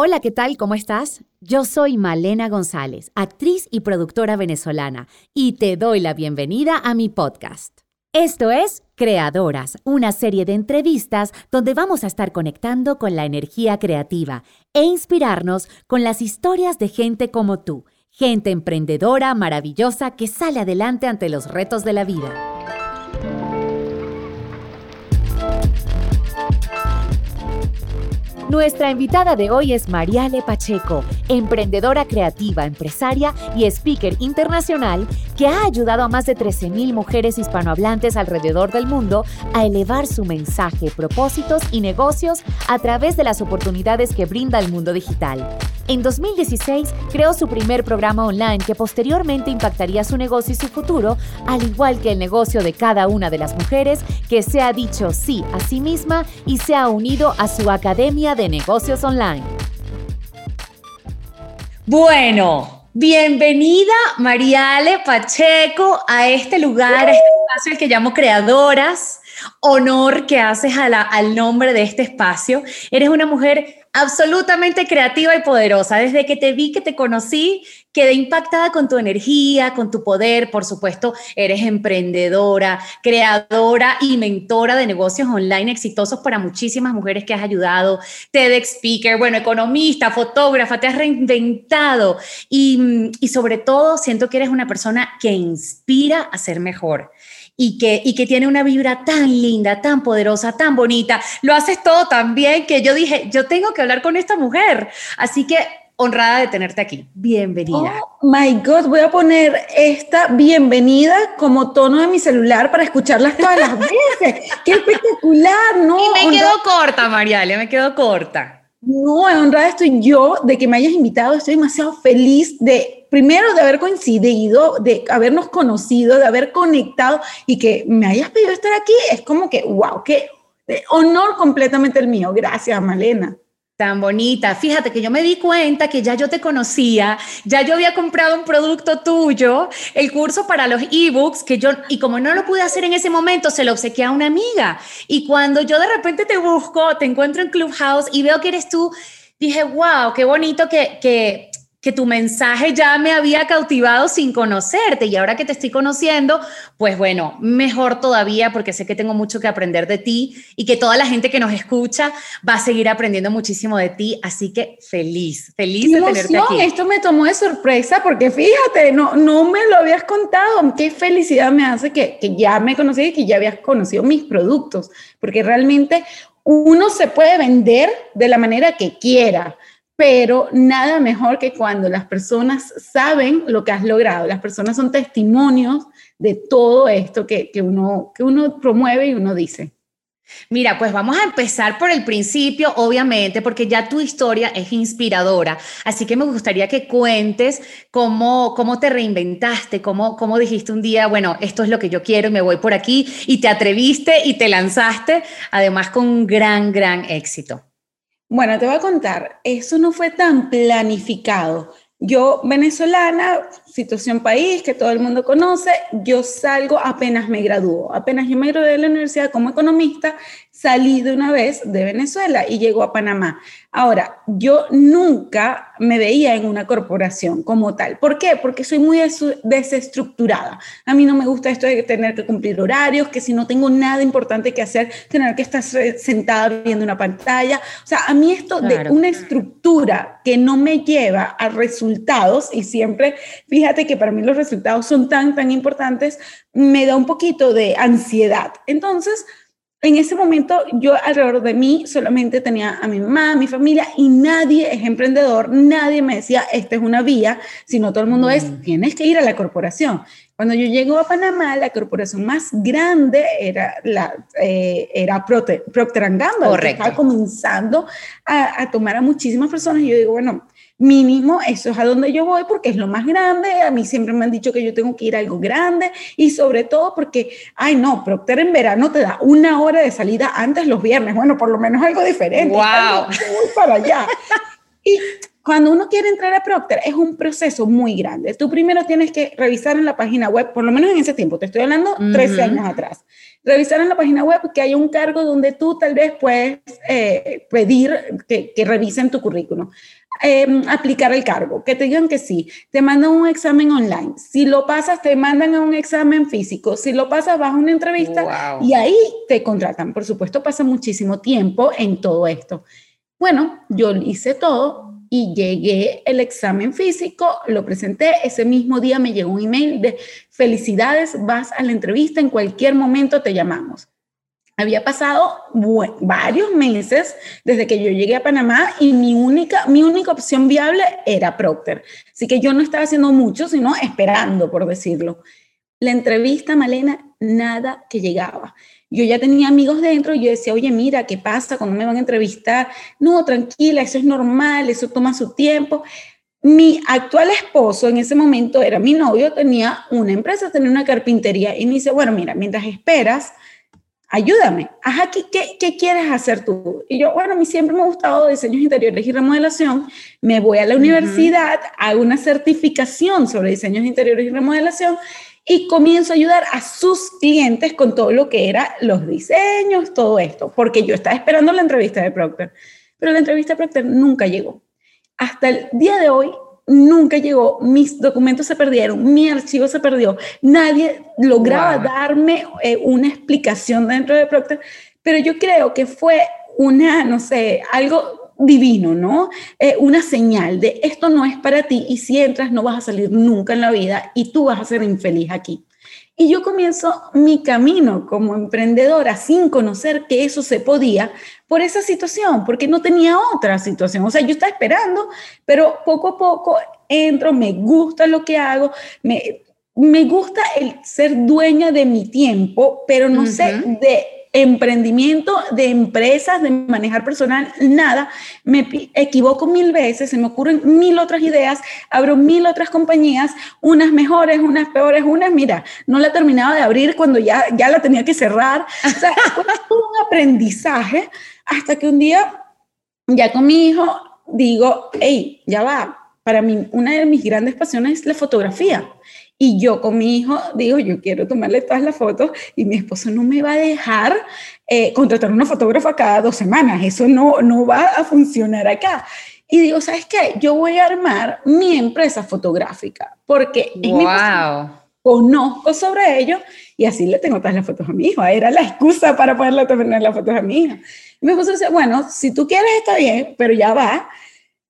Hola, ¿qué tal? ¿Cómo estás? Yo soy Malena González, actriz y productora venezolana, y te doy la bienvenida a mi podcast. Esto es Creadoras, una serie de entrevistas donde vamos a estar conectando con la energía creativa e inspirarnos con las historias de gente como tú, gente emprendedora, maravillosa, que sale adelante ante los retos de la vida. Nuestra invitada de hoy es Mariale Pacheco, emprendedora creativa, empresaria y speaker internacional que ha ayudado a más de 13.000 mujeres hispanohablantes alrededor del mundo a elevar su mensaje, propósitos y negocios a través de las oportunidades que brinda el mundo digital. En 2016 creó su primer programa online que posteriormente impactaría su negocio y su futuro, al igual que el negocio de cada una de las mujeres que se ha dicho sí a sí misma y se ha unido a su academia de negocios online. Bueno, bienvenida Mariale Pacheco a este lugar, a este espacio que llamo Creadoras. Honor que haces al nombre de este espacio. Eres una mujer absolutamente creativa y poderosa. Desde que te vi, que te conocí, quedé impactada con tu energía, con tu poder. Por supuesto, eres emprendedora, creadora y mentora de negocios online exitosos para muchísimas mujeres que has ayudado. TEDx speaker, bueno, economista, fotógrafa, te has reinventado y, y sobre todo siento que eres una persona que inspira a ser mejor y que, y que tiene una vibra tan linda, tan poderosa, tan bonita. Lo haces todo tan bien que yo dije, yo tengo que hablar con esta mujer. Así que honrada de tenerte aquí. Bienvenida. Oh my God, voy a poner esta bienvenida como tono de mi celular para escucharlas todas las veces. ¡Qué espectacular! ¿no? Y me quedo corta, Mariale, me quedo corta. No, honrada estoy yo de que me hayas invitado. Estoy demasiado feliz de primero de haber coincidido, de habernos conocido, de haber conectado y que me hayas pedido estar aquí, es como que, wow, qué honor completamente el mío. Gracias, Malena. Tan bonita. Fíjate que yo me di cuenta que ya yo te conocía, ya yo había comprado un producto tuyo, el curso para los ebooks, que yo, y como no lo pude hacer en ese momento, se lo obsequié a una amiga. Y cuando yo de repente te busco, te encuentro en Clubhouse y veo que eres tú, dije, wow, qué bonito que, que que tu mensaje ya me había cautivado sin conocerte y ahora que te estoy conociendo, pues bueno, mejor todavía porque sé que tengo mucho que aprender de ti y que toda la gente que nos escucha va a seguir aprendiendo muchísimo de ti, así que feliz, feliz de tenerte aquí. Esto me tomó de sorpresa porque fíjate, no, no me lo habías contado, qué felicidad me hace que, que ya me conocí y que ya habías conocido mis productos, porque realmente uno se puede vender de la manera que quiera pero nada mejor que cuando las personas saben lo que has logrado, las personas son testimonios de todo esto que, uno, que uno promueve y uno dice. Mira, pues vamos a empezar por el principio, obviamente, porque ya tu historia es inspiradora. Así que me gustaría que cuentes cómo, cómo te reinventaste, cómo, cómo dijiste un día, bueno, esto es lo que yo quiero y me voy por aquí, y te atreviste y te lanzaste, además con un gran, gran éxito. Bueno, te voy a contar, eso no fue tan planificado. Yo, venezolana, situación país que todo el mundo conoce, yo salgo apenas me gradúo. Apenas yo me gradué de la universidad como economista, salí de una vez de Venezuela y llego a Panamá. Ahora, yo nunca me veía en una corporación como tal. ¿Por qué? Porque soy muy desestructurada. A mí no me gusta esto de tener que cumplir horarios, que si no tengo nada importante que hacer, tener que estar sentada viendo una pantalla. O sea, a mí esto de una estructura que no me lleva a resultados y siempre, fíjate que para mí los resultados son tan, tan importantes, me da un poquito de ansiedad. Entonces, en ese momento yo alrededor de mí solamente tenía a mi mamá, a mi familia y nadie es emprendedor, nadie me decía, esta es una vía, sino todo el mundo es, mm. tienes que ir a la corporación. Cuando yo llego a Panamá, la corporación más grande era, la, eh, era Procter, Gamble, que estaba comenzando a, a tomar a muchísimas personas y yo digo, bueno, mínimo eso es a donde yo voy porque es lo más grande. A mí siempre me han dicho que yo tengo que ir a algo grande y sobre todo porque, ay no, Procter en verano te da una hora de salida antes los viernes. Bueno, por lo menos algo diferente. ¡Wow! voy para allá. Y cuando uno quiere entrar a Procter es un proceso muy grande. Tú primero tienes que revisar en la página web, por lo menos en ese tiempo, te estoy hablando 13 años atrás, revisar en la página web que hay un cargo donde tú tal vez puedes eh, pedir que, que, revisen tu currículum. Em, aplicar el cargo, que te digan que sí, te mandan un examen online, si lo pasas te mandan a un examen físico, si lo pasas vas a una entrevista y ahí te contratan. Por supuesto pasa muchísimo tiempo en todo esto. Bueno, yo hice todo y llegué el examen físico, lo presenté, ese mismo día me llegó un email de felicidades, vas a la entrevista, en cualquier momento te llamamos. Había pasado varios meses desde que yo llegué a Panamá y mi única, mi única opción viable era Procter. Así que yo no estaba haciendo mucho, sino esperando, por decirlo. La entrevista, Malena, nada que llegaba. Yo ya tenía amigos dentro y yo decía, oye, mira, ¿qué pasa cuando me van a entrevistar? No, tranquila, eso es normal, eso toma su tiempo. Mi actual esposo en ese momento era mi novio, tenía una empresa, tenía una carpintería y me dice, bueno, mira, mientras esperas, ayúdame, ajá, ¿qué, qué, quieres hacer tú? Y yo, bueno, a mí siempre me ha gustado diseños interiores y remodelación, me voy a la universidad, hago una certificación sobre diseños interiores y remodelación y comienzo a ayudar a sus clientes con todo lo que era los diseños, todo esto, porque yo estaba esperando la entrevista de Procter, pero la entrevista de Procter nunca llegó. Hasta el día de hoy nunca llegó, mis documentos se perdieron, mi archivo se perdió, nadie lograba darme eh, una explicación dentro de Procter, pero yo creo que fue una, no sé, algo divino, ¿no? Eh, una señal de esto no es para ti y si entras no vas a salir nunca en la vida y tú vas a ser infeliz aquí. Y yo comienzo mi camino como emprendedora sin conocer que eso se podía por esa situación, porque no tenía otra situación. O sea, yo estaba esperando, pero poco a poco entro, me gusta lo que hago, me, me gusta el ser dueña de mi tiempo, pero no sé de emprendimiento, de empresas, de manejar personal, nada. Me equivoco mil veces, se me ocurren mil otras ideas, abro mil otras compañías, unas mejores, unas peores, unas, mira, no la terminaba de abrir cuando ya, ya la tenía que cerrar. O sea, fue un aprendizaje hasta que un día, ya con mi hijo, digo, hey, ya va. Para mí, una de mis grandes pasiones es la fotografía. Y yo con mi hijo digo, yo quiero tomarle todas las fotos y mi esposo no me va a dejar eh, contratar una fotógrafa cada dos semanas. Eso no, no va a funcionar acá. Y digo, ¿sabes qué? Yo voy a armar mi empresa fotográfica porque es mi conozco sobre ello y así le tengo todas las fotos a mi hijo. Era la excusa para poderle tener las fotos a mi hija. Y mi esposo dice, bueno, si tú quieres está bien, pero ya va.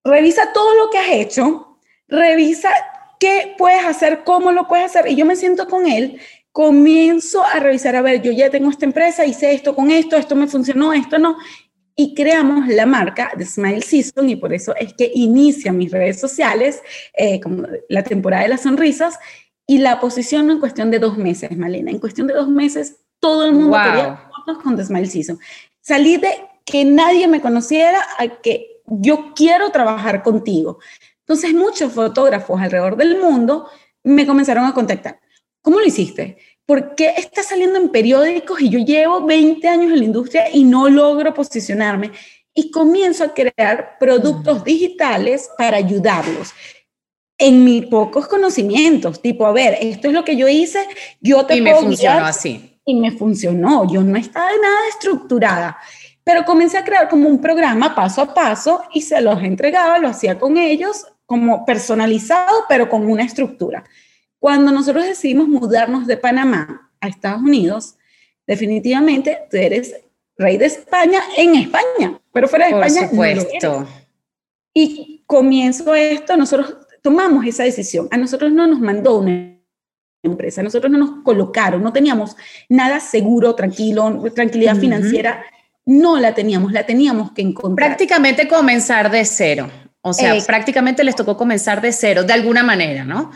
Revisa todo lo que has hecho, revisa ¿Qué puedes hacer? ¿Cómo lo puedes hacer? Y yo me siento con él, comienzo a revisar, a ver, yo ya tengo esta empresa, hice esto con esto, esto me funcionó, esto no. Y creamos la marca de Smile Season y por eso es que inicia mis redes sociales, eh, como la temporada de las sonrisas, y la posiciono en cuestión de dos meses, Malena. En cuestión de dos meses, todo el mundo quería fotos con The Smile Season. Salí de que nadie me conociera a que yo quiero trabajar contigo. Entonces muchos fotógrafos alrededor del mundo me comenzaron a contactar. ¿Cómo lo hiciste? ¿Por qué está saliendo en periódicos y yo llevo 20 años en la industria y no logro posicionarme? Y comienzo a crear productos digitales para ayudarlos en mis pocos conocimientos, tipo, a ver, esto es lo que yo hice, yo te y me funcionó así. Y me funcionó, yo no estaba nada estructurada. Pero comencé a crear como un programa paso a paso y se los entregaba, lo hacía con ellos como personalizado, pero con una estructura. Cuando nosotros decidimos mudarnos de Panamá a Estados Unidos, definitivamente tú eres rey de España en España, pero fuera de Por España. Supuesto. y comienzo esto, nosotros tomamos esa decisión. A nosotros no nos mandó una empresa, a nosotros no nos colocaron, no teníamos nada seguro, tranquilo, tranquilidad financiera, no la teníamos, la teníamos que encontrar. Prácticamente comenzar de cero. O sea, prácticamente les tocó comenzar de cero, de alguna manera, ¿no?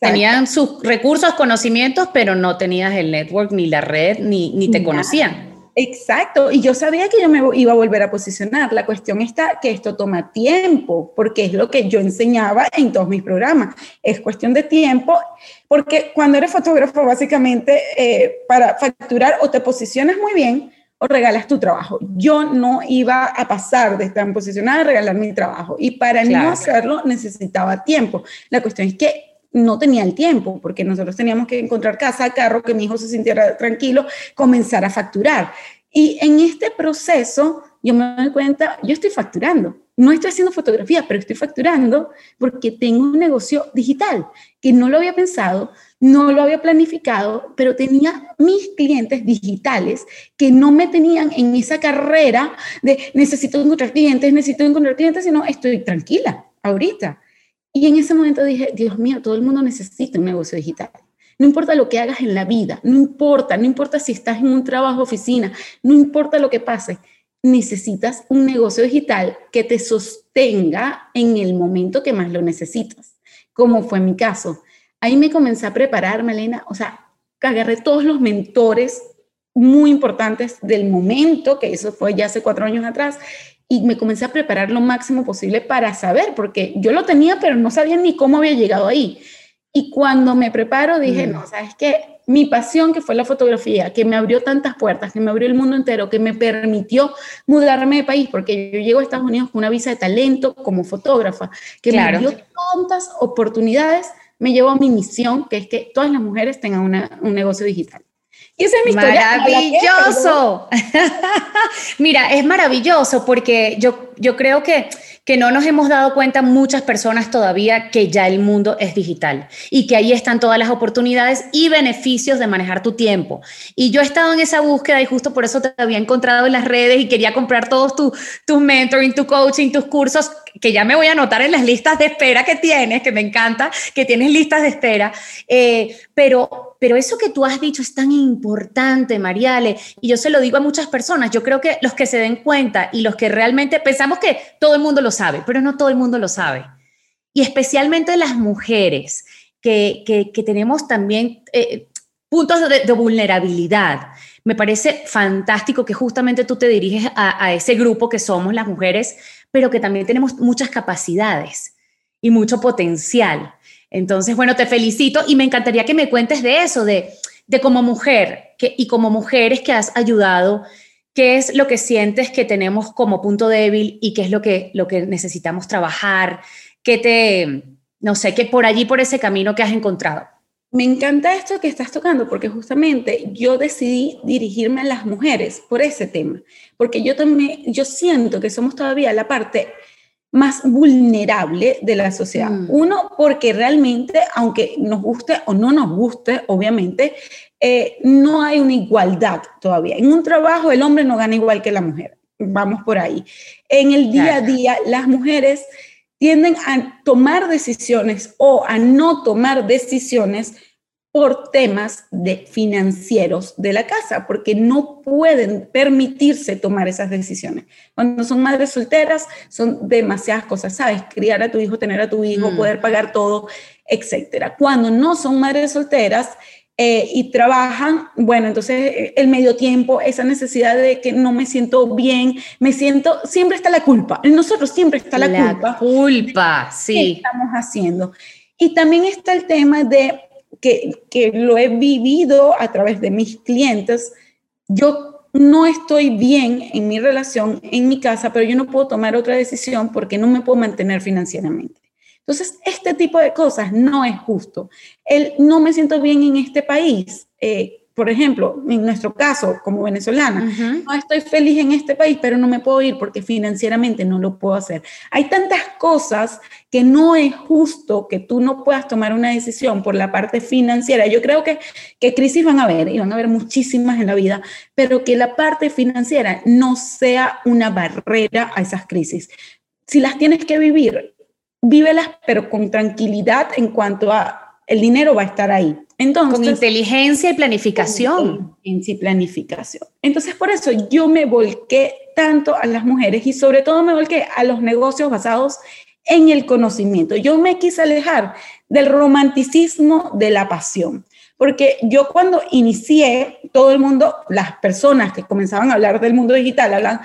Tenían sus recursos, conocimientos, pero no tenías el network, ni la red, ni, ni te conocían. Exacto, y yo sabía que yo me iba a volver a posicionar. La cuestión está que esto toma tiempo, porque es lo que yo enseñaba en todos mis programas. Es cuestión de tiempo, porque cuando eres fotógrafo, básicamente, eh, para facturar o te posicionas muy bien o regalas tu trabajo. Yo no iba a pasar de estar posicionada a regalar mi trabajo y para no hacerlo necesitaba tiempo. La cuestión es que no tenía el tiempo porque nosotros teníamos que encontrar casa, carro, que mi hijo se sintiera tranquilo, comenzar a facturar. Y en este proceso yo me doy cuenta, yo estoy facturando. No estoy haciendo fotografía, pero estoy facturando porque tengo un negocio digital que no lo había pensado, no lo había planificado, pero tenía mis clientes digitales que no me tenían en esa carrera de necesito encontrar clientes, necesito encontrar clientes, sino estoy tranquila ahorita. Y en ese momento dije, Dios mío, todo el mundo necesita un negocio digital. No importa lo que hagas en la vida, no importa, no importa si estás en un trabajo oficina, no importa lo que pase, necesitas un negocio digital que te sostenga en el momento que más lo necesitas, como fue mi caso. Ahí me comencé a preparar, Malena, o sea, agarré todos los mentores muy importantes del momento, que eso fue ya hace cuatro años atrás, y me comencé a preparar lo máximo posible para saber, porque yo lo tenía, pero no sabía ni cómo había llegado ahí. Y cuando me preparo dije, mm. no, ¿sabes qué? Mi pasión, que fue la fotografía, que me abrió tantas puertas, que me abrió el mundo entero, que me permitió mudarme de país, porque yo llego a Estados Unidos con una visa de talento como fotógrafa, que me dio tantas oportunidades, me llevó a mi misión, que es que todas las mujeres tengan un negocio digital. Y esa es mi historia. Maravilloso. Mira, es maravilloso porque yo, yo creo que que no nos hemos dado cuenta muchas personas todavía que ya el mundo es digital y que ahí están todas las oportunidades y beneficios de manejar tu tiempo. Y yo he estado en esa búsqueda y justo por eso te había encontrado en las redes y quería comprar todos tus tu mentoring, tu coaching, tus cursos, que ya me voy a anotar en las listas de espera que tienes, que me encanta que tienes listas de espera. Eh, pero, pero eso que tú has dicho es tan importante, Mariale, y yo se lo digo a muchas personas. Yo creo que los que se den cuenta y los que realmente pensamos que todo el mundo lo sabe, pero no todo el mundo lo sabe. Y especialmente las mujeres, que, que, tenemos también eh, puntos de, vulnerabilidad. Me parece fantástico que justamente tú te diriges a, a ese grupo que somos las mujeres, pero que también tenemos muchas capacidades y mucho potencial. Entonces, bueno, te felicito y me encantaría que me cuentes de eso, de, de como mujer que, y como mujeres que has ayudado ¿Qué es lo que sientes que tenemos como punto débil y qué es lo que, lo que necesitamos trabajar? ¿Qué te, no sé, qué por allí, por ese camino que has encontrado? Me encanta esto que estás tocando porque justamente yo decidí dirigirme a las mujeres por ese tema, porque yo también, yo siento que somos todavía la parte más vulnerable de la sociedad. Mm. Uno, porque realmente, aunque nos guste o no nos guste, obviamente, eh, no hay una igualdad todavía. En un trabajo el hombre no gana igual que la mujer. Vamos por ahí. En el día a día, las mujeres tienden a tomar decisiones o a no tomar decisiones por temas de financieros de la casa, porque no pueden permitirse tomar esas decisiones. Cuando son madres solteras, son demasiadas cosas, ¿sabes? Criar a tu hijo, tener a tu hijo, mm. poder pagar todo, etcétera. Cuando no son madres solteras, eh, y trabajan, bueno, entonces eh, el medio tiempo, esa necesidad de que no me siento bien, me siento, siempre está la culpa, en nosotros siempre está la, la culpa. culpa, sí. ¿Qué estamos haciendo? Y también está el tema de que, que lo he vivido a través de mis clientes, yo no estoy bien en mi relación, en mi casa, pero yo no puedo tomar otra decisión porque no me puedo mantener financieramente. Entonces, este tipo de cosas no es justo. El no me siento bien en este país. Eh, por ejemplo, en nuestro caso, como venezolana, no estoy feliz en este país, pero no me puedo ir porque financieramente no lo puedo hacer. Hay tantas cosas que no es justo que tú no puedas tomar una decisión por la parte financiera. Yo creo que, que crisis van a haber, y van a haber muchísimas en la vida, pero que la parte financiera no sea una barrera a esas crisis. Si las tienes que vivir, vívelas, pero con tranquilidad en cuanto a el dinero va a estar ahí. Entonces, con inteligencia y planificación. En sí, planificación. Entonces, por eso yo me volqué tanto a las mujeres y sobre todo me volqué a los negocios basados en el conocimiento. Yo me quise alejar del romanticismo de la pasión. Porque yo cuando inicié, todo el mundo, las personas que comenzaban a hablar del mundo digital, hablan,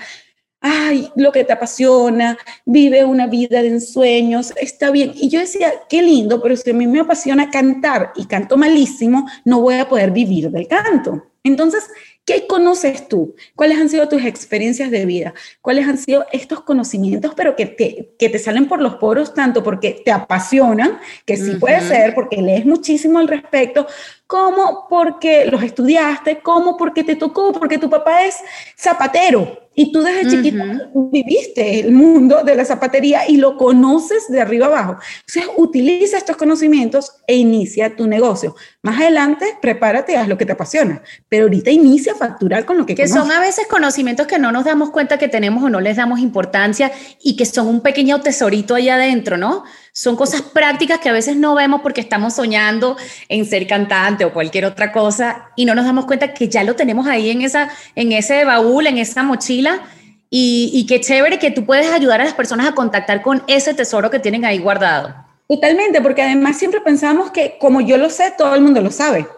ay, lo que te apasiona, vive una vida de ensueños, está bien. Y yo decía, qué lindo, pero si a mí me apasiona cantar y canto malísimo, no voy a poder vivir del canto. Entonces, ¿Qué conoces tú? ¿Cuáles han sido tus experiencias de vida? ¿Cuáles han sido estos conocimientos, pero que te, que te salen por los poros tanto porque te apasionan, que sí puede ser, porque lees muchísimo al respecto, como porque los estudiaste, como porque te tocó, porque tu papá es zapatero. Y tú desde chiquito viviste el mundo de la zapatería y lo conoces de arriba abajo. Entonces, utiliza estos conocimientos e inicia tu negocio. Más adelante, prepárate, haz lo que te apasiona, pero ahorita inicia a facturar con lo que Que son a veces conocimientos que no nos damos cuenta que tenemos o no les damos importancia y que son un pequeño tesorito allá adentro, ¿no? Son cosas prácticas que a veces no vemos porque estamos soñando en ser cantante o cualquier otra cosa y no nos damos cuenta que ya lo tenemos ahí en, esa, en ese baúl, en esa mochila. Y, y qué chévere que tú puedes ayudar a las personas a contactar con ese tesoro que tienen ahí guardado. Totalmente, porque además siempre pensamos que como yo lo sé, todo el mundo lo sabe.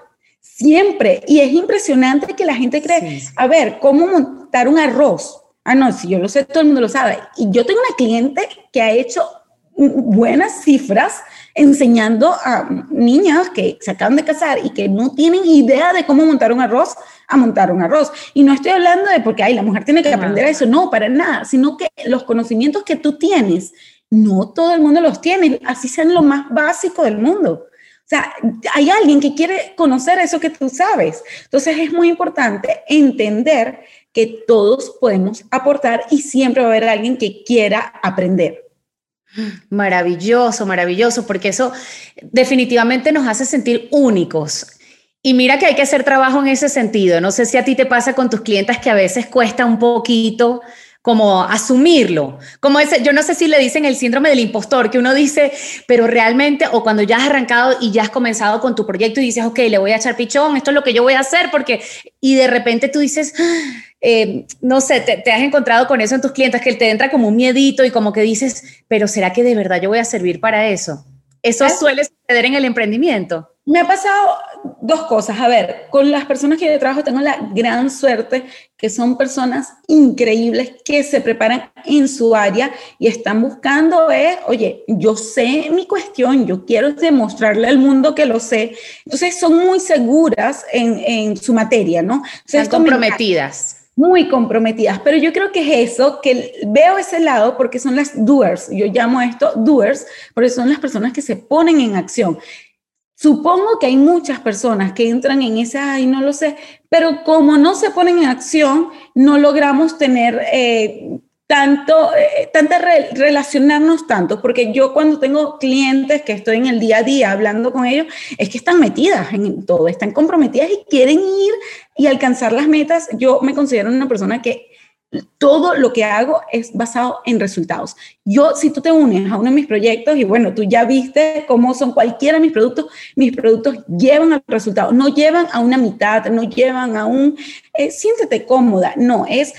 Siempre. Y es impresionante que la gente cree, a ver, ¿cómo montar un arroz? Ah, no, si yo lo sé, todo el mundo lo sabe. Y yo tengo una cliente que ha hecho buenas cifras enseñando a niñas que se acaban de casar y que no tienen idea de cómo montar un arroz a montar un arroz. Y no estoy hablando de porque, ay, la mujer tiene que aprender eso, no, para nada, sino que los conocimientos que tú tienes, no todo el mundo los tiene, así sean lo más básico del mundo. O sea, hay alguien que quiere conocer eso que tú sabes. Entonces es muy importante entender que todos podemos aportar y siempre va a haber alguien que quiera aprender. Maravilloso, maravilloso, porque eso definitivamente nos hace sentir únicos. Y mira que hay que hacer trabajo en ese sentido. No sé si a ti te pasa con tus clientes que a veces cuesta un poquito como asumirlo, como ese, yo no sé si le dicen el síndrome del impostor, que uno dice, pero realmente, o cuando ya has arrancado y ya has comenzado con tu proyecto y dices, ok, le voy a echar pichón, esto es lo que yo voy a hacer, porque, y de repente tú dices, eh, no sé, te, has encontrado con eso en tus clientes, que te entra como un miedito y como que dices, pero ¿será que de verdad yo voy a servir para eso? Eso suele suceder en el emprendimiento. Me ha pasado dos cosas. A ver, con las personas que yo trabajo tengo la gran suerte que son personas increíbles que se preparan en su área y están buscando, eh, oye, yo sé mi cuestión, yo quiero demostrarle al mundo que lo sé. Entonces son muy seguras en, en su materia, ¿no? están comprometidas muy comprometidas, pero yo creo que es eso, que veo ese lado porque son las doers, yo llamo esto doers, porque son las personas que se ponen en acción. Supongo que hay muchas personas que entran en ese, ay, no lo sé, pero como no se ponen en acción, no logramos tener eh, tanto, eh, tanta relacionarnos tanto, porque yo cuando tengo clientes que estoy en el día a día hablando con ellos, es que están metidas en todo, están comprometidas y quieren ir y alcanzar las metas. Yo me considero una persona que todo lo que hago es basado en resultados. Yo, si tú te unes a uno de mis proyectos, y bueno, tú ya viste cómo son cualquiera de mis productos, mis productos llevan al resultado, no llevan a una mitad, no llevan a un, eh, siéntete cómoda, no, es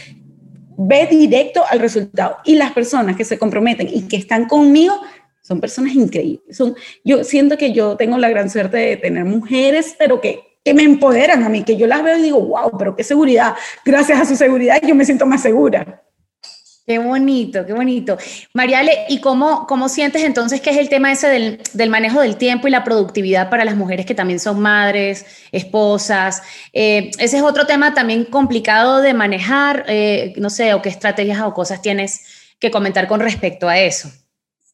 ve directo al resultado. Y las personas que se comprometen y que están conmigo son personas increíbles. Son, yo siento que yo tengo la gran suerte de tener mujeres, pero que que me empoderan a mí, que yo las veo y digo, wow, pero qué seguridad. Gracias a su seguridad yo me siento más segura. Qué bonito, qué bonito. Mariale, ¿y cómo, cómo sientes entonces que es el tema ese del, del, manejo del tiempo y la productividad para las mujeres que también son madres, esposas? Eh, ese es otro tema también complicado de manejar, eh, no sé, o qué estrategias o cosas tienes que comentar con respecto a eso.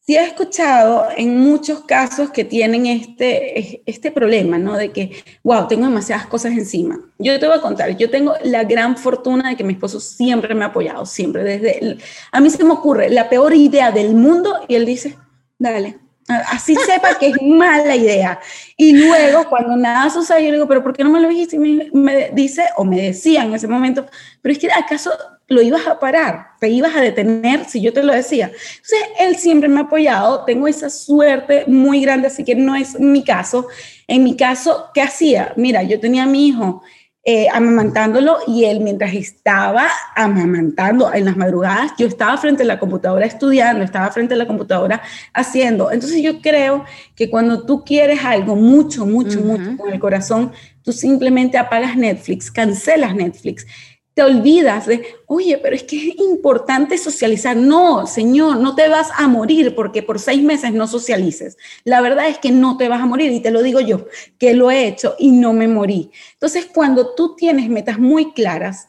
Sí he escuchado en muchos casos que tienen este, este problema, ¿no? De que, wow, tengo demasiadas cosas encima. Yo te voy a contar, yo tengo la gran fortuna de que mi esposo siempre me ha apoyado, siempre, desde... a mí se me ocurre la peor idea del mundo y él dice, dale, así sepa que es mala idea. Y luego, cuando nada sucede, yo digo, pero ¿por qué no me lo dijiste? Y me, me dice, o me decía en ese momento, pero es que acaso lo ibas a parar, te ibas a detener si yo te lo decía. Entonces, él siempre me ha apoyado, tengo esa suerte muy grande, así que no es mi caso. En mi caso, ¿qué hacía? Mira, yo tenía a mi hijo eh, amamantándolo y él mientras estaba amamantando en las madrugadas, yo estaba frente a la computadora estudiando, estaba frente a la computadora haciendo. Entonces yo creo que cuando tú quieres algo mucho, mucho, mucho con el corazón, tú simplemente apagas Netflix, cancelas Netflix te olvidas de, oye, pero es que es importante socializar. No, señor, no te vas a morir porque por seis meses no socialices. La verdad es que no te vas a morir y te lo digo yo, que lo he hecho y no me morí. Entonces, cuando tú tienes metas muy claras,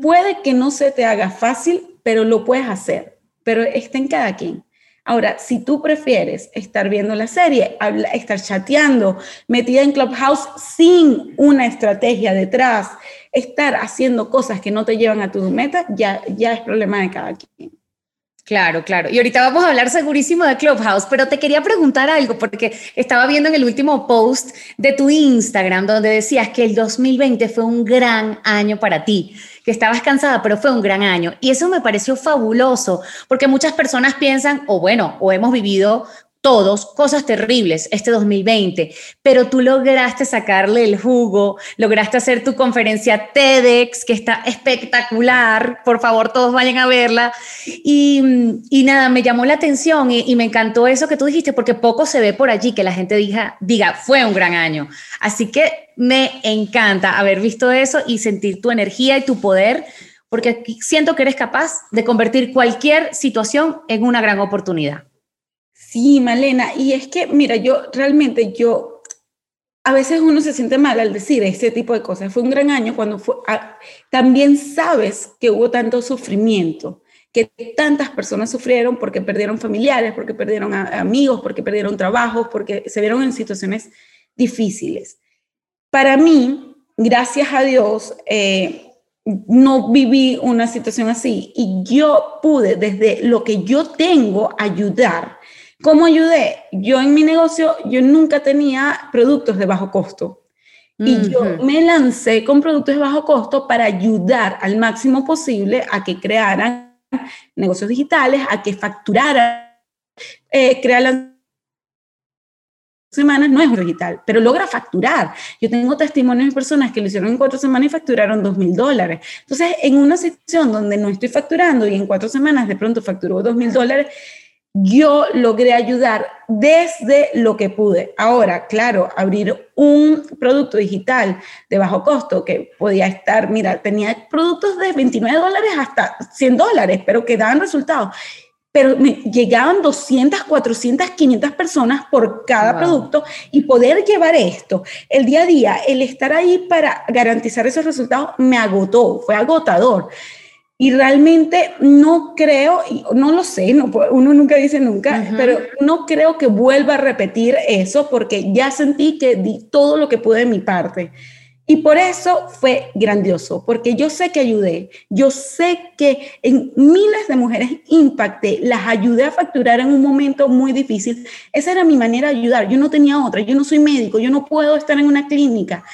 puede que no se te haga fácil, pero lo puedes hacer, pero está en cada quien. Ahora, si tú prefieres estar viendo la serie, estar chateando, metida en Clubhouse sin una estrategia detrás, estar haciendo cosas que no te llevan a tu meta, ya, ya es problema de cada quien. Claro, claro. Y ahorita vamos a hablar segurísimo de Clubhouse, pero te quería preguntar algo porque estaba viendo en el último post de tu Instagram donde decías que el 2020 fue un gran año para ti, que estabas cansada, pero fue un gran año. Y eso me pareció fabuloso porque muchas personas piensan, o bueno, o hemos vivido todos cosas terribles este 2020, pero tú lograste sacarle el jugo, lograste hacer tu conferencia TEDx, que está espectacular, por favor todos vayan a verla. Y, nada, me llamó la atención y, me encantó eso que tú dijiste, porque poco se ve por allí que la gente diga, diga, fue un gran año. Así que me encanta haber visto eso y sentir tu energía y tu poder, porque siento que eres capaz de convertir cualquier situación en una gran oportunidad. Sí, Malena, y es que, mira, yo realmente, yo, a veces uno se siente mal al decir este tipo de cosas. Fue un gran año cuando fue, ah, también sabes que hubo tanto sufrimiento, que tantas personas sufrieron porque perdieron familiares, porque perdieron amigos, porque perdieron trabajos, porque se vieron en situaciones difíciles. Para mí, gracias a Dios, eh, no viví una situación así y yo pude desde lo que yo tengo ayudar ¿Cómo ayudé? Yo en mi negocio, yo nunca tenía productos de bajo costo. Y yo me lancé con productos de bajo costo para ayudar al máximo posible a que crearan negocios digitales, a que facturaran, eh, crear las semanas no es digital, pero logra facturar. Yo tengo testimonios de personas que lo hicieron en cuatro semanas y facturaron dos mil dólares. Entonces, en una situación donde no estoy facturando y en cuatro semanas de pronto facturó dos mil dólares, yo logré ayudar desde lo que pude. Ahora, claro, abrir un producto digital de bajo costo que podía estar, mira, tenía productos de 29 dólares hasta 100 dólares, pero que daban resultados. Pero me llegaban 200, 400, 500 personas por cada producto y poder llevar esto el día a día, el estar ahí para garantizar esos resultados, me agotó, fue agotador. Y realmente no creo, no lo sé, no, uno nunca dice nunca, pero no creo que vuelva a repetir eso porque ya sentí que di todo lo que pude de mi parte. Y por eso fue grandioso, porque yo sé que ayudé, yo sé que en miles de mujeres impacté, las ayudé a facturar en un momento muy difícil. Esa era mi manera de ayudar, yo no tenía otra, yo no soy médico, yo no puedo estar en una clínica.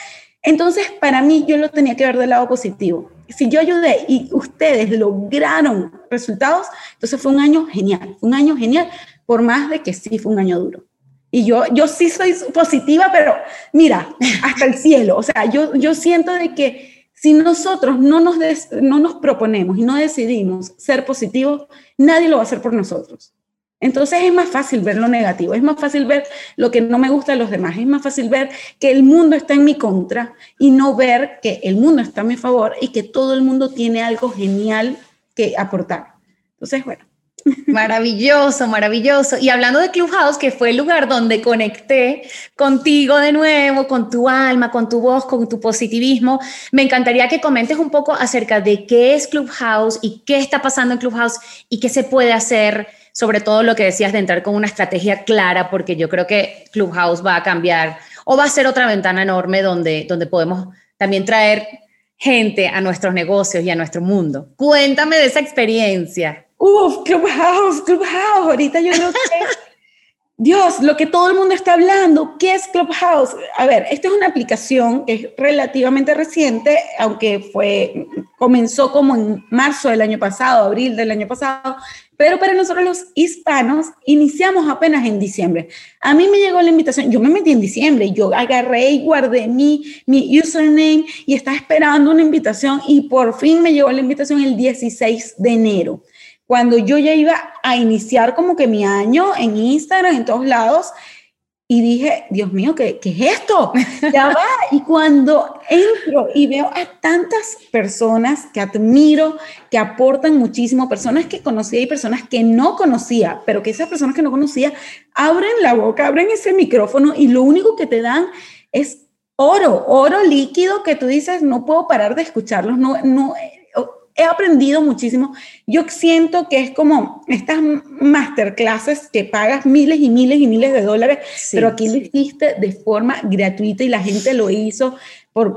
Entonces, para mí, yo lo tenía que ver del lado positivo si yo ayudé y ustedes lograron resultados, entonces fue un año genial, un año genial, por más de que sí fue un año duro. Y yo, yo sí soy positiva, pero mira, hasta el cielo. O sea, yo, yo siento de que si nosotros no nos, no nos proponemos y no decidimos ser positivos, nadie lo va a hacer por nosotros. Entonces es más fácil ver lo negativo, es más fácil ver lo que no me gusta de los demás, es más fácil ver que el mundo está en mi contra y no ver que el mundo está a mi favor y que todo el mundo tiene algo genial que aportar. Entonces, bueno. Maravilloso, maravilloso. Y hablando de Clubhouse, que fue el lugar donde conecté contigo de nuevo, con tu alma, con tu voz, con tu positivismo, me encantaría que comentes un poco acerca de qué es Clubhouse y qué está pasando en Clubhouse y qué se puede hacer sobre todo lo que decías de entrar con una estrategia clara, porque yo creo que Clubhouse va a cambiar o va a ser otra ventana enorme donde, donde podemos también traer gente a nuestros negocios y a nuestro mundo. Cuéntame de esa experiencia. Uf, Clubhouse, Clubhouse, ahorita yo no sé. Dios, lo que todo el mundo está hablando, ¿qué es Clubhouse? A ver, esta es una aplicación que es relativamente reciente, aunque fue, comenzó como en marzo del año pasado, abril del año pasado, pero para nosotros los hispanos iniciamos apenas en diciembre. A mí me llegó la invitación, yo me metí en diciembre, yo agarré y guardé mi, mi username y estaba esperando una invitación y por fin me llegó la invitación el 16 de enero. Cuando yo ya iba a iniciar como que mi año en Instagram, en todos lados, y dije, Dios mío, ¿qué, ¿qué, es esto? Ya va. Y cuando entro y veo a tantas personas que admiro, que aportan muchísimo, personas que conocía y personas que no conocía, pero que esas personas que no conocía abren la boca, abren ese micrófono y lo único que te dan es oro, oro líquido que tú dices, no puedo parar de escucharlos, no, no, he aprendido muchísimo. Yo siento que es como estas masterclasses que pagas miles y miles y miles de dólares, pero aquí lo hiciste de forma gratuita y la gente lo hizo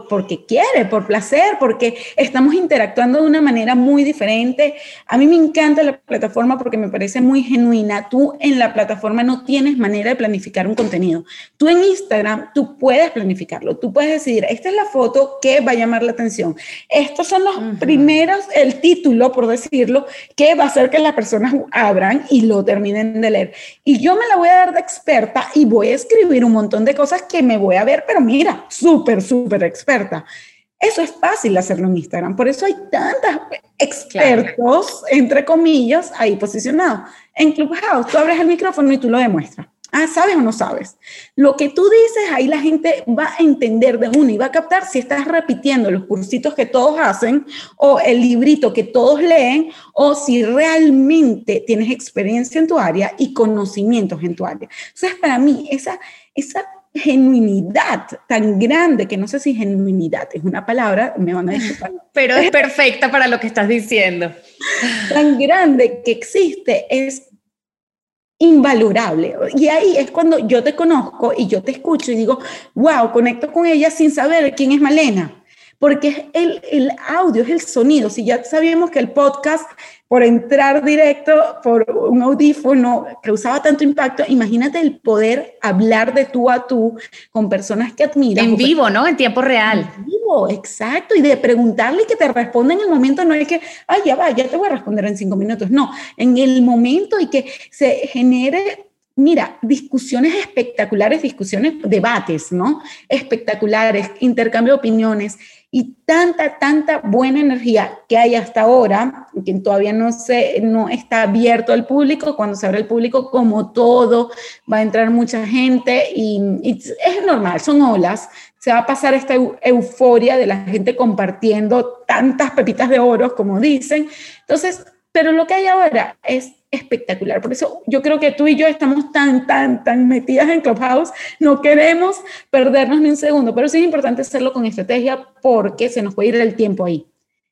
porque quiere, por placer, porque estamos interactuando de una manera muy diferente. A mí me encanta la plataforma porque me parece muy genuina. Tú en la plataforma no tienes manera de planificar un contenido. Tú en Instagram, tú puedes planificarlo. Tú puedes decidir, esta es la foto que va a llamar la atención. Estos son los primeros, el título, por decirlo, que va a hacer que las personas abran y lo terminen de leer. Y yo me la voy a dar de experta y voy a escribir un montón de cosas que me voy a ver, pero mira, súper, súper experta. Eso es fácil hacerlo en Instagram, por eso hay tantos expertos, entre comillas, ahí posicionados. En Clubhouse, tú abres el micrófono y tú lo demuestras. Ah, ¿sabes o no sabes? Lo que tú dices, ahí la gente va a entender de uno y va a captar si estás repitiendo los cursitos que todos hacen o el librito que todos leen o si realmente tienes experiencia en tu área y conocimientos en tu área. Entonces, para mí, esa, esa genuinidad tan grande, que no sé si genuinidad es una palabra, me van a decir. Pero es perfecta para lo que estás diciendo. Tan grande que existe es invalorable. Y ahí es cuando yo te conozco y yo te escucho y digo, wow, conecto con ella sin saber quién es Malena. Porque el, el audio, es el sonido. Si ya sabíamos que el podcast por entrar directo por un audífono causaba tanto impacto, imagínate el poder hablar de tú a tú con personas que admiras. En vivo, ¿no? En tiempo real. En vivo, exacto. Y de preguntarle que te responda en el momento, no es que, ay, ya va, ya te voy a responder en cinco minutos. No, en el momento y que se genere mira, discusiones espectaculares, discusiones, debates, ¿no? Espectaculares, intercambio de opiniones y tanta, tanta buena energía que hay hasta ahora, que todavía no, se, no está abierto al público, cuando se abre el público, como todo, va a entrar mucha gente y, es normal, son olas, se va a pasar esta euforia de la gente compartiendo tantas pepitas de oro, como dicen. Entonces, pero lo que hay ahora es espectacular. Por eso yo creo que tú y yo estamos tan, tan, tan metidas en Clubhouse, no queremos perdernos ni un segundo, pero sí es importante hacerlo con estrategia porque se nos puede ir el tiempo ahí.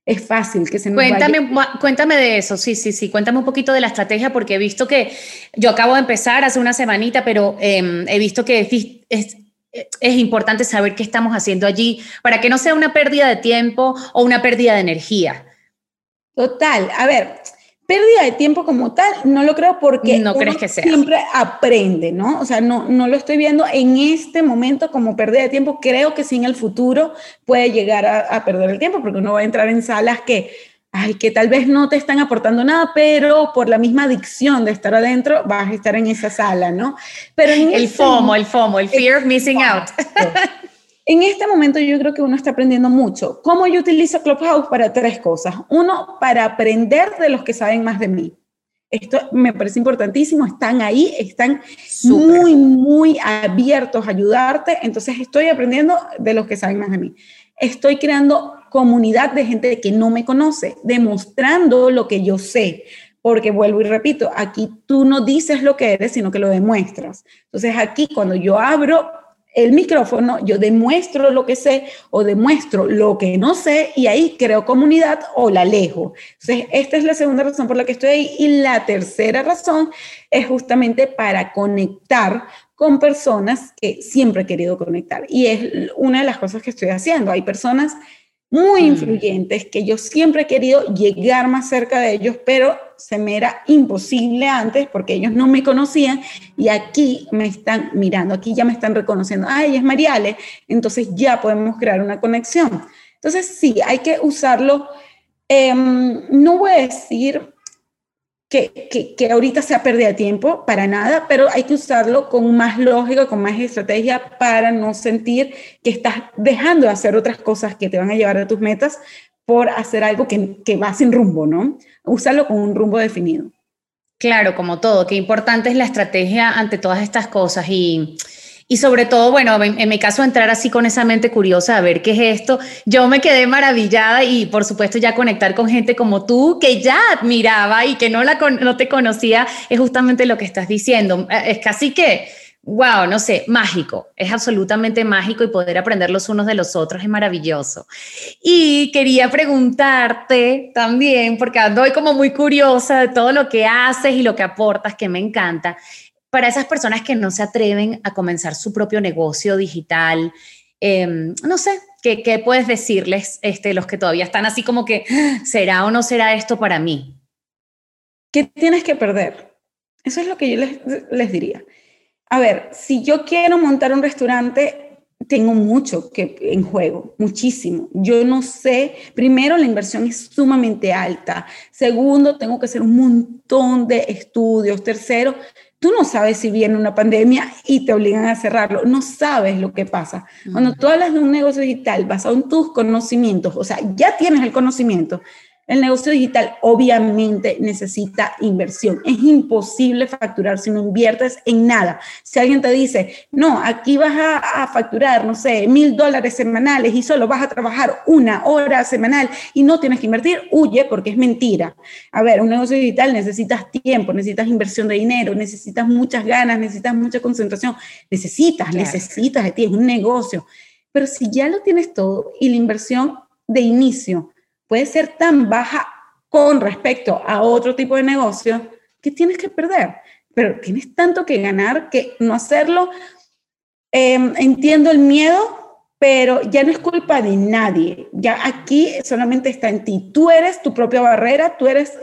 Es fácil que se nos cuéntame, vaya. Cuéntame de eso, sí, sí, sí, cuéntame un poquito de la estrategia porque he visto que yo acabo de empezar hace una semanita, pero eh, he visto que es, es importante saber qué estamos haciendo allí para que no sea una pérdida de tiempo o una pérdida de energía. Total, a ver, pérdida de tiempo como tal, no lo creo porque no crees que sea. siempre aprende, ¿no? O sea, no, no lo estoy viendo en este momento como pérdida de tiempo. Creo que sí en el futuro puede llegar a, perder el tiempo porque uno va a entrar en salas que, ay, que tal vez no te están aportando nada, pero por la misma adicción de estar adentro vas a estar en esa sala, ¿no? Pero el FOMO, el FOMO, el fear of missing out. En este momento yo creo que uno está aprendiendo mucho. ¿Cómo yo utilizo Clubhouse para tres cosas? Uno, para aprender de los que saben más de mí. Esto me parece importantísimo, están ahí, están muy, muy abiertos a ayudarte, entonces estoy aprendiendo de los que saben más de mí. Estoy creando comunidad de gente que no me conoce, demostrando lo que yo sé, porque vuelvo y repito, aquí tú no dices lo que eres, sino que lo demuestras. Entonces aquí cuando yo abro el micrófono, yo demuestro lo que sé o demuestro lo que no sé y ahí creo comunidad o la alejo. Entonces, esta es la segunda razón por la que estoy ahí. Y la tercera razón es justamente para conectar con personas que siempre he querido conectar. Y es una de las cosas que estoy haciendo. Hay personas muy mm. influyentes que yo siempre he querido llegar más cerca de ellos, pero se me era imposible antes porque ellos no me conocían y aquí me están mirando, aquí ya me están reconociendo, ay, es Mariale, entonces ya podemos crear una conexión. Entonces sí, hay que usarlo, em, no voy a decir que, que, ahorita sea pérdida de tiempo, para nada, pero hay que usarlo con más lógica, con más estrategia para no sentir que estás dejando de hacer otras cosas que te van a llevar a tus metas por hacer algo que, que va sin rumbo, ¿no? Usarlo con un rumbo definido. Claro, como todo, qué importante es la estrategia ante todas estas cosas y Y sobre todo, bueno, en, mi caso, entrar así con esa mente curiosa a ver qué es esto. Yo me quedé maravillada y por supuesto ya conectar con gente como tú que ya admiraba y que no, la, no te conocía es justamente lo que estás diciendo. Eh, es casi que, wow, no sé, mágico. Es absolutamente mágico y poder aprender los unos de los otros es maravilloso. Y quería preguntarte también, porque ando como muy curiosa de todo lo que haces y lo que aportas, que me encanta para esas personas que no se atreven a comenzar su propio negocio digital, em, no sé, ¿qué, puedes decirles, este, los que todavía están así como que, ¿será o no será esto para mí? ¿Qué tienes que perder? Eso es lo que yo les, les diría. A ver, si yo quiero montar un restaurante, tengo mucho que en juego, muchísimo. Yo no sé, primero la inversión es sumamente alta. Segundo, tengo que hacer un montón de estudios. Tercero, Tú no sabes si viene una pandemia y te obligan a cerrarlo, no sabes lo que pasa. Cuando tú hablas de un negocio digital basado en tus conocimientos, o sea, ya tienes el conocimiento, el negocio digital obviamente necesita inversión. Es imposible facturar si no inviertes en nada. Si alguien te dice, no, aquí vas a, facturar, no sé, mil dólares semanales y solo vas a trabajar una hora semanal y no tienes que invertir, huye porque es mentira. A ver, un negocio digital necesitas tiempo, necesitas inversión de dinero, necesitas muchas ganas, necesitas mucha concentración, necesitas, necesitas de ti, es un negocio. Pero si ya lo tienes todo y la inversión de inicio, puede ser tan baja con respecto a otro tipo de negocio que tienes que perder, pero tienes tanto que ganar que no hacerlo. Em, entiendo el miedo, pero ya no es culpa de nadie. Ya aquí solamente está en ti. Tú eres tu propia barrera, tú eres,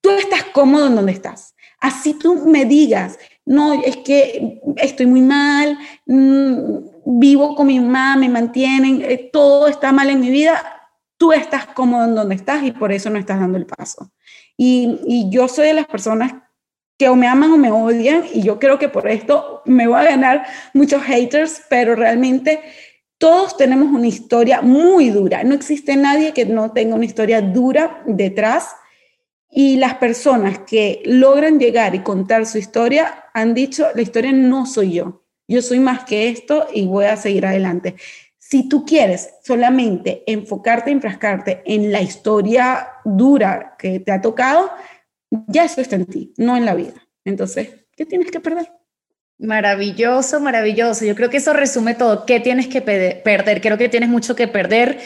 tú estás cómodo en donde estás. Así tú me digas, no, es que estoy muy mal, mm, vivo con mi mamá, me mantienen, eh, todo está mal en mi vida, tú estás cómodo en donde estás y por eso no estás dando el paso. Y, yo soy de las personas que o me aman o me odian y yo creo que por esto me voy a ganar muchos haters, pero realmente todos tenemos una historia muy dura. No existe nadie que no tenga una historia dura detrás y las personas que logran llegar y contar su historia han dicho, la historia no soy yo, yo soy más que esto y voy a seguir adelante. Si tú quieres solamente enfocarte, enfrascarte en la historia dura que te ha tocado, ya eso está en ti, no en la vida. Entonces, ¿qué tienes que perder? Maravilloso, maravilloso. Yo creo que eso resume todo. ¿Qué tienes que perder? Creo que tienes mucho que perder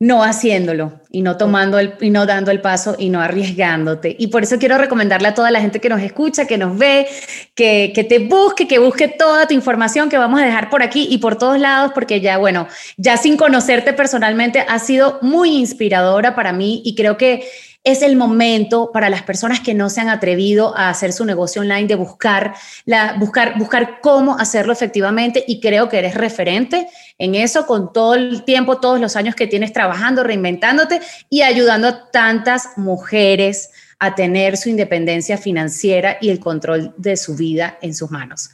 no haciéndolo y no tomando el, y no dando el paso y no arriesgándote. Y por eso quiero recomendarle a toda la gente que nos escucha, que nos ve, que, que te busque, que busque toda tu información que vamos a dejar por aquí y por todos lados, porque ya, bueno, ya sin conocerte personalmente ha sido muy inspiradora para mí y creo que es el momento para las personas que no se han atrevido a hacer su negocio online de buscar, la, buscar, buscar cómo hacerlo efectivamente y creo que eres referente en eso con todo el tiempo, todos los años que tienes trabajando, reinventándote y ayudando a tantas mujeres a tener su independencia financiera y el control de su vida en sus manos.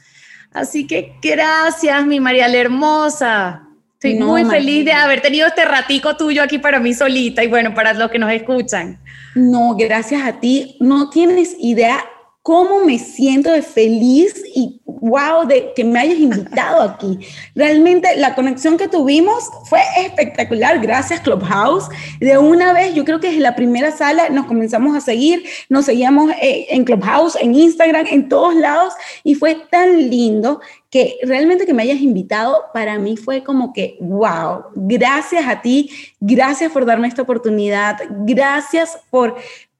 Así que gracias, mi María la Hermosa. Estoy muy feliz de haber tenido este ratico tuyo aquí para mí solita y bueno, para los que nos escuchan. No, gracias a ti. No tienes idea cómo me siento de feliz y wow de que me hayas invitado aquí. Realmente la conexión que tuvimos fue espectacular, gracias Clubhouse. De una vez, yo creo que es la primera sala, nos comenzamos a seguir, nos seguíamos eh, en Clubhouse, en Instagram, en todos lados. Y fue tan lindo que realmente que me hayas invitado para mí fue como que, wow, gracias a ti, gracias por darme esta oportunidad, gracias por,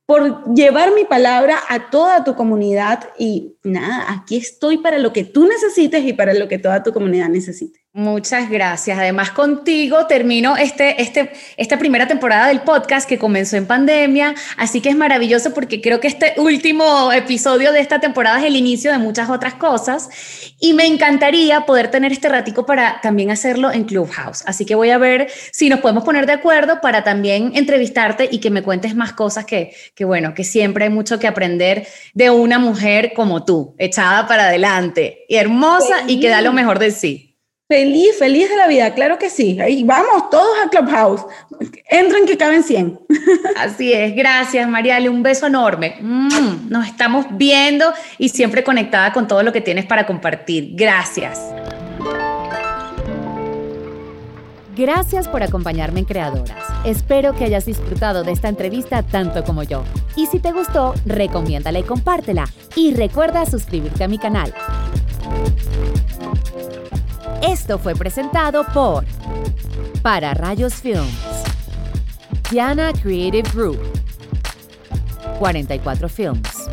por llevar mi palabra a toda tu comunidad y nada, aquí estoy para lo que tú necesites y para lo que toda tu comunidad necesite. Muchas gracias. Además, contigo termino este, este, esta primera temporada del podcast que comenzó en pandemia, así que es maravilloso porque creo que este último episodio de esta temporada es el inicio de muchas otras cosas y me encantaría poder tener este ratico para también hacerlo en Clubhouse. Así que voy a ver si nos podemos poner de acuerdo para también entrevistarte y que me cuentes más cosas que, que bueno, que siempre hay mucho que aprender de una mujer como tú, echada para adelante, y hermosa y que da lo mejor de sí. Feliz, feliz de la vida, claro que sí. Ahí vamos todos a Clubhouse. Entren que caben 100. Así es, gracias Mariale, un beso enorme. Mm, nos estamos viendo y siempre conectada con todo lo que tienes para compartir. Gracias. Gracias por acompañarme en Creadoras. Espero que hayas disfrutado de esta entrevista tanto como yo. Y si te gustó, recomiéndala y compártela. Y recuerda suscribirte a mi canal. Esto fue presentado por Para Rayos Films, Diana Creative Group, 44 Films.